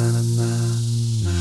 na na na na.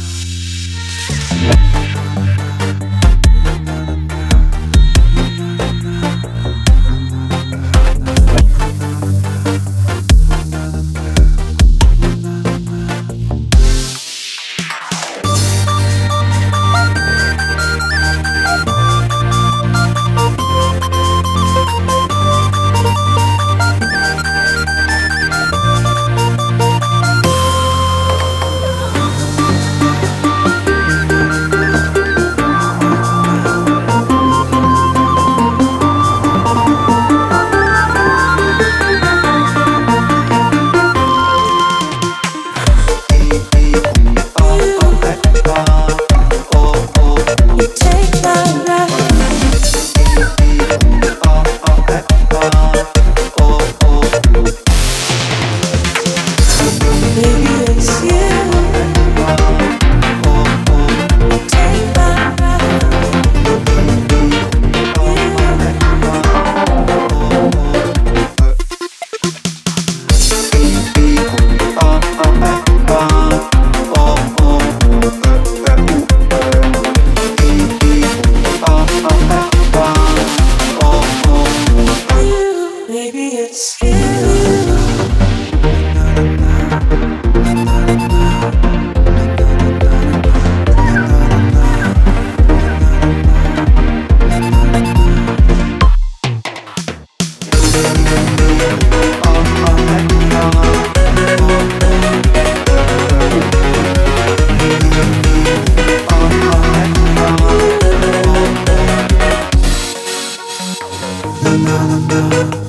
love.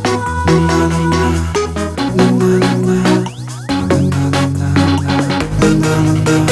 Müzik